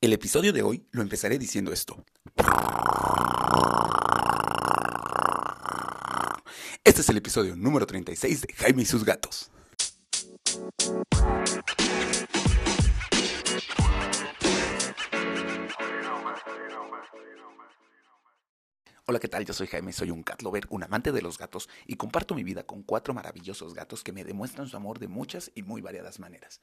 El episodio de hoy lo empezaré diciendo esto. Este es el episodio número 36 de Jaime y sus gatos. Hola, ¿qué tal? Yo soy Jaime, soy un cat lover, un amante de los gatos y comparto mi vida con cuatro maravillosos gatos que me demuestran su amor de muchas y muy variadas maneras.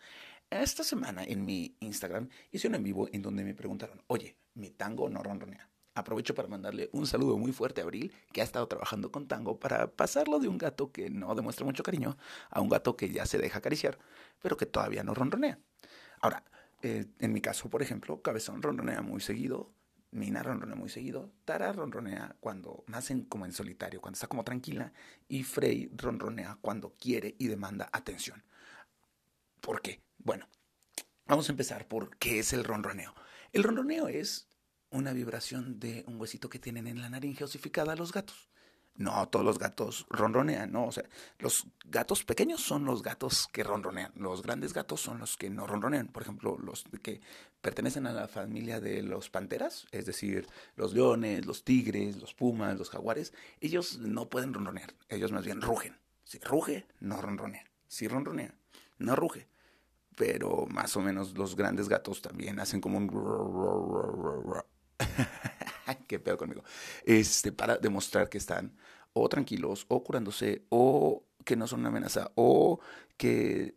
Esta semana en mi Instagram hice un en vivo en donde me preguntaron, oye, ¿mi tango no ronronea? Aprovecho para mandarle un saludo muy fuerte a Abril, que ha estado trabajando con tango para pasarlo de un gato que no demuestra mucho cariño a un gato que ya se deja acariciar, pero que todavía no ronronea. Ahora, eh, en mi caso, por ejemplo, Cabezón ronronea muy seguido, Mina ronronea muy seguido, Tara ronronea cuando más como en solitario, cuando está como tranquila, y Frey ronronea cuando quiere y demanda atención. ¿Por qué? Bueno, vamos a empezar por qué es el ronroneo. El ronroneo es una vibración de un huesito que tienen en la naringe osificada los gatos. No, todos los gatos ronronean, no. O sea, los gatos pequeños son los gatos que ronronean. Los grandes gatos son los que no ronronean. Por ejemplo, los que pertenecen a la familia de los panteras, es decir, los leones, los tigres, los pumas, los jaguares, ellos no pueden ronronear. Ellos más bien rugen. Si ruge, no ronronea. Si ronronea, no ruge. Pero más o menos los grandes gatos también hacen como un qué pedo conmigo, este, para demostrar que están o tranquilos, o curándose, o que no son una amenaza, o que,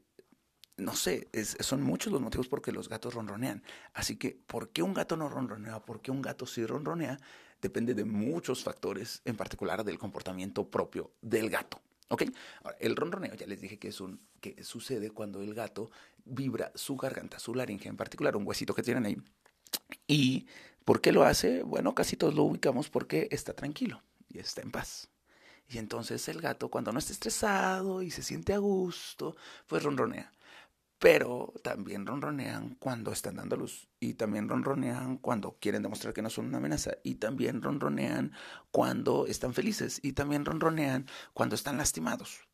no sé, son muchos los motivos por que los gatos ronronean. Así que, ¿por qué un gato no ronronea? ¿Por qué un gato sí ronronea? Depende de muchos factores, en particular del comportamiento propio del gato. ¿Ok? Ahora, el ronroneo, ya les dije que es un que sucede cuando el gato vibra su garganta, su laringe, en particular un huesito que tienen ahí, y ¿Por qué lo hace? Bueno, casi todos lo ubicamos porque está tranquilo y está en paz. Y entonces el gato, cuando no está estresado y se siente a gusto, pues ronronea. Pero también ronronean cuando están dando luz. Y también ronronean cuando quieren demostrar que no son una amenaza. Y también ronronean cuando están felices. Y también ronronean cuando están lastimados.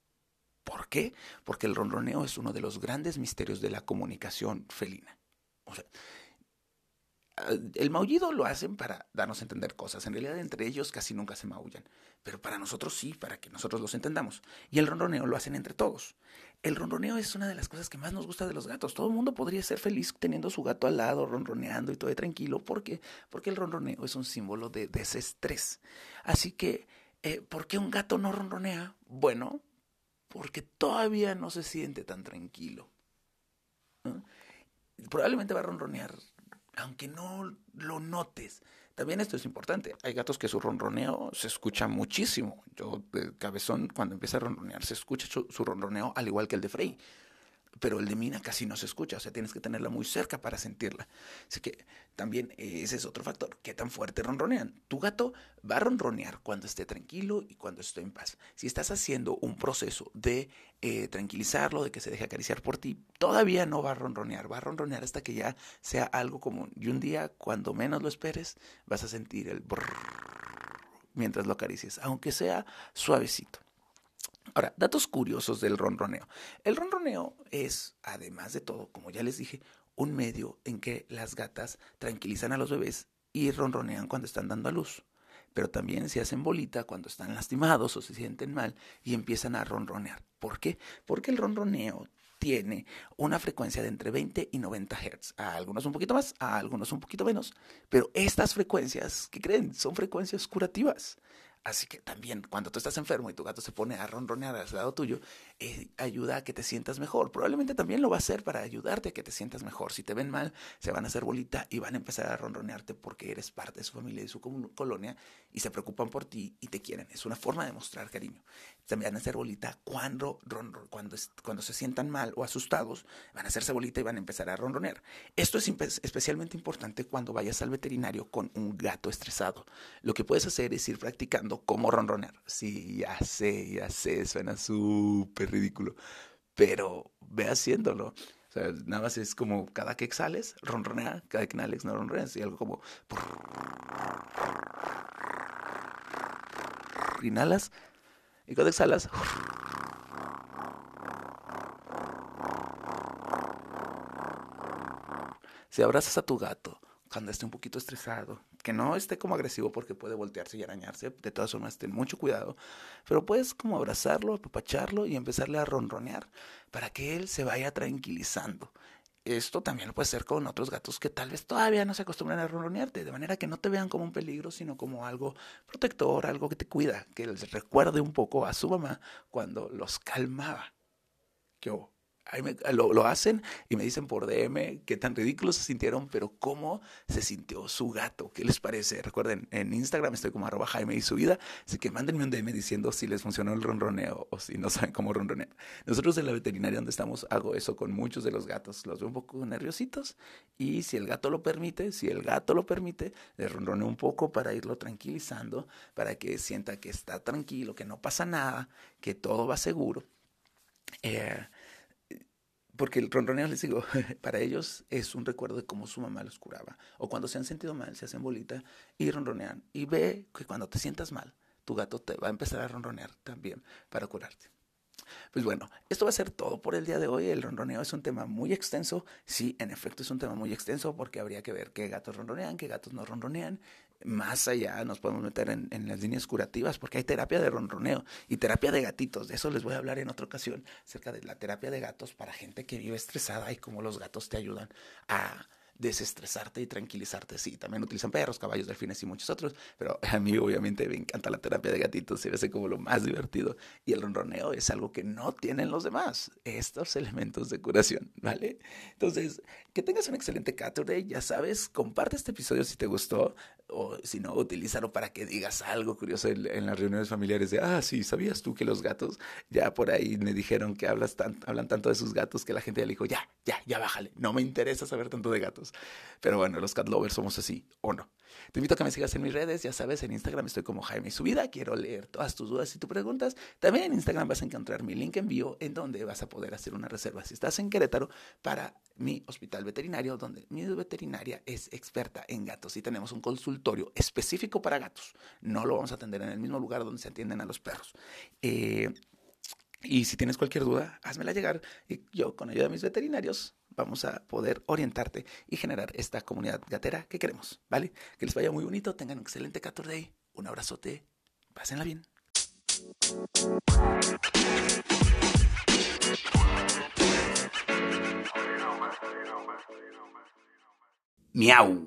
¿Por qué? Porque el ronroneo es uno de los grandes misterios de la comunicación felina. O sea, el maullido lo hacen para darnos a entender cosas. En realidad, entre ellos casi nunca se maullan. Pero para nosotros sí, para que nosotros los entendamos. Y el ronroneo lo hacen entre todos. El ronroneo es una de las cosas que más nos gusta de los gatos. Todo el mundo podría ser feliz teniendo su gato al lado, ronroneando y todo tranquilo. ¿Por qué? Porque el ronroneo es un símbolo de desestrés. Así que, eh, ¿por qué un gato no ronronea? Bueno, porque todavía no se siente tan tranquilo. Probablemente va a ronronear aunque no lo notes. También esto es importante. Hay gatos que su ronroneo se escucha muchísimo. Yo, de cabezón, cuando empieza a ronronear, se escucha su, su ronroneo al igual que el de Frey pero el de Mina casi no se escucha, o sea, tienes que tenerla muy cerca para sentirla. Así que también ese es otro factor, qué tan fuerte ronronean. Tu gato va a ronronear cuando esté tranquilo y cuando esté en paz. Si estás haciendo un proceso de eh, tranquilizarlo, de que se deje acariciar por ti, todavía no va a ronronear, va a ronronear hasta que ya sea algo común. Y un día, cuando menos lo esperes, vas a sentir el brrr mientras lo acaricies, aunque sea suavecito. Ahora, datos curiosos del ronroneo. El ronroneo es, además de todo, como ya les dije, un medio en que las gatas tranquilizan a los bebés y ronronean cuando están dando a luz. Pero también se hacen bolita cuando están lastimados o se sienten mal y empiezan a ronronear. ¿Por qué? Porque el ronroneo tiene una frecuencia de entre 20 y 90 Hz. A algunos un poquito más, a algunos un poquito menos. Pero estas frecuencias, ¿qué creen? Son frecuencias curativas. Así que también cuando tú estás enfermo y tu gato se pone a ronronear al lado tuyo, eh, ayuda a que te sientas mejor. Probablemente también lo va a hacer para ayudarte a que te sientas mejor. Si te ven mal, se van a hacer bolita y van a empezar a ronronearte porque eres parte de su familia y de su colonia y se preocupan por ti y te quieren. Es una forma de mostrar cariño. También van a hacer bolita cuando, cuando, cuando se sientan mal o asustados, van a hacerse bolita y van a empezar a ronronear. Esto es especialmente importante cuando vayas al veterinario con un gato estresado. Lo que puedes hacer es ir practicando cómo ronronear. Sí, ya sé, ya sé, suena súper ridículo, pero ve haciéndolo. Nada más es como cada que exhales, ronronea, cada que inhales, no ronroneas, y algo como... Inhalas y cuando exhalas... si abrazas a tu gato cuando esté un poquito estresado, que no esté como agresivo porque puede voltearse y arañarse, de todas formas ten mucho cuidado, pero puedes como abrazarlo, apapacharlo y empezarle a ronronear para que él se vaya tranquilizando. Esto también lo puedes hacer con otros gatos que tal vez todavía no se acostumbran a ronronearte, de manera que no te vean como un peligro, sino como algo protector, algo que te cuida, que les recuerde un poco a su mamá cuando los calmaba. ¿Qué lo, hacen y me dicen por DM qué tan ridículos se sintieron, pero cómo se sintió su gato. ¿Qué les parece? Recuerden, en Instagram estoy como arroba Jaime y su vida, así que mándenme un DM diciendo si les funcionó el ronroneo o si no saben cómo ronronear. Nosotros en la veterinaria donde estamos hago eso con muchos de los gatos. Los veo un poco nerviositos y si el gato lo permite, si el gato lo permite, le ronroneo un poco para irlo tranquilizando, para que sienta que está tranquilo, que no pasa nada, que todo va seguro. Eh, porque el ronroneo, les digo, para ellos es un recuerdo de cómo su mamá los curaba. O cuando se han sentido mal, se hacen bolita y ronronean. Y ve que cuando te sientas mal, tu gato te va a empezar a ronronear también para curarte. Pues bueno, esto va a ser todo por el día de hoy. El ronroneo es un tema muy extenso. Sí, en efecto es un tema muy extenso porque habría que ver qué gatos ronronean, qué gatos no ronronean. Más allá nos podemos meter en, en, las líneas curativas porque hay terapia de ronroneo y terapia de gatitos. De eso les voy a hablar en otra ocasión acerca de la terapia de gatos para gente que vive estresada y cómo los gatos te ayudan a desestresarte y tranquilizarte. Sí, también utilizan perros, caballos, delfines y muchos otros, pero a mí obviamente me encanta la terapia de gatitos, se ve como lo más divertido. Y el ronroneo es algo que no tienen los demás, estos elementos de curación, ¿vale? Entonces, que tengas un excelente Caturday, ya sabes, comparte este episodio si te gustó, o si no, utilízalo para que digas algo curioso en, las reuniones familiares de, ah, sí, ¿sabías tú que los gatos, ya por ahí me dijeron que hablas tan, hablan tanto de sus gatos que la gente ya le dijo, ya, ya, ya bájale, no me interesa saber tanto de gatos. Pero bueno, los cat lovers somos así, ¿o no? Te invito a que me sigas en mis redes, ya sabes, en Instagram estoy como Jaime Subida, quiero leer todas tus dudas y tus preguntas. También en Instagram vas a encontrar mi link en vivo en donde vas a poder hacer una reserva si estás en Querétaro para mi hospital veterinario, donde mi veterinaria es experta en gatos y tenemos un consultorio específico para gatos. No lo vamos a atender en el mismo lugar donde se atienden a los perros. Eh, y si tienes cualquier duda, házmela llegar y yo con ayuda de mis veterinarios vamos a poder orientarte y generar esta comunidad gatera que queremos, ¿vale? Que les vaya muy bonito, tengan un excelente 14 Day, un abrazote, pásenla bien. Miau.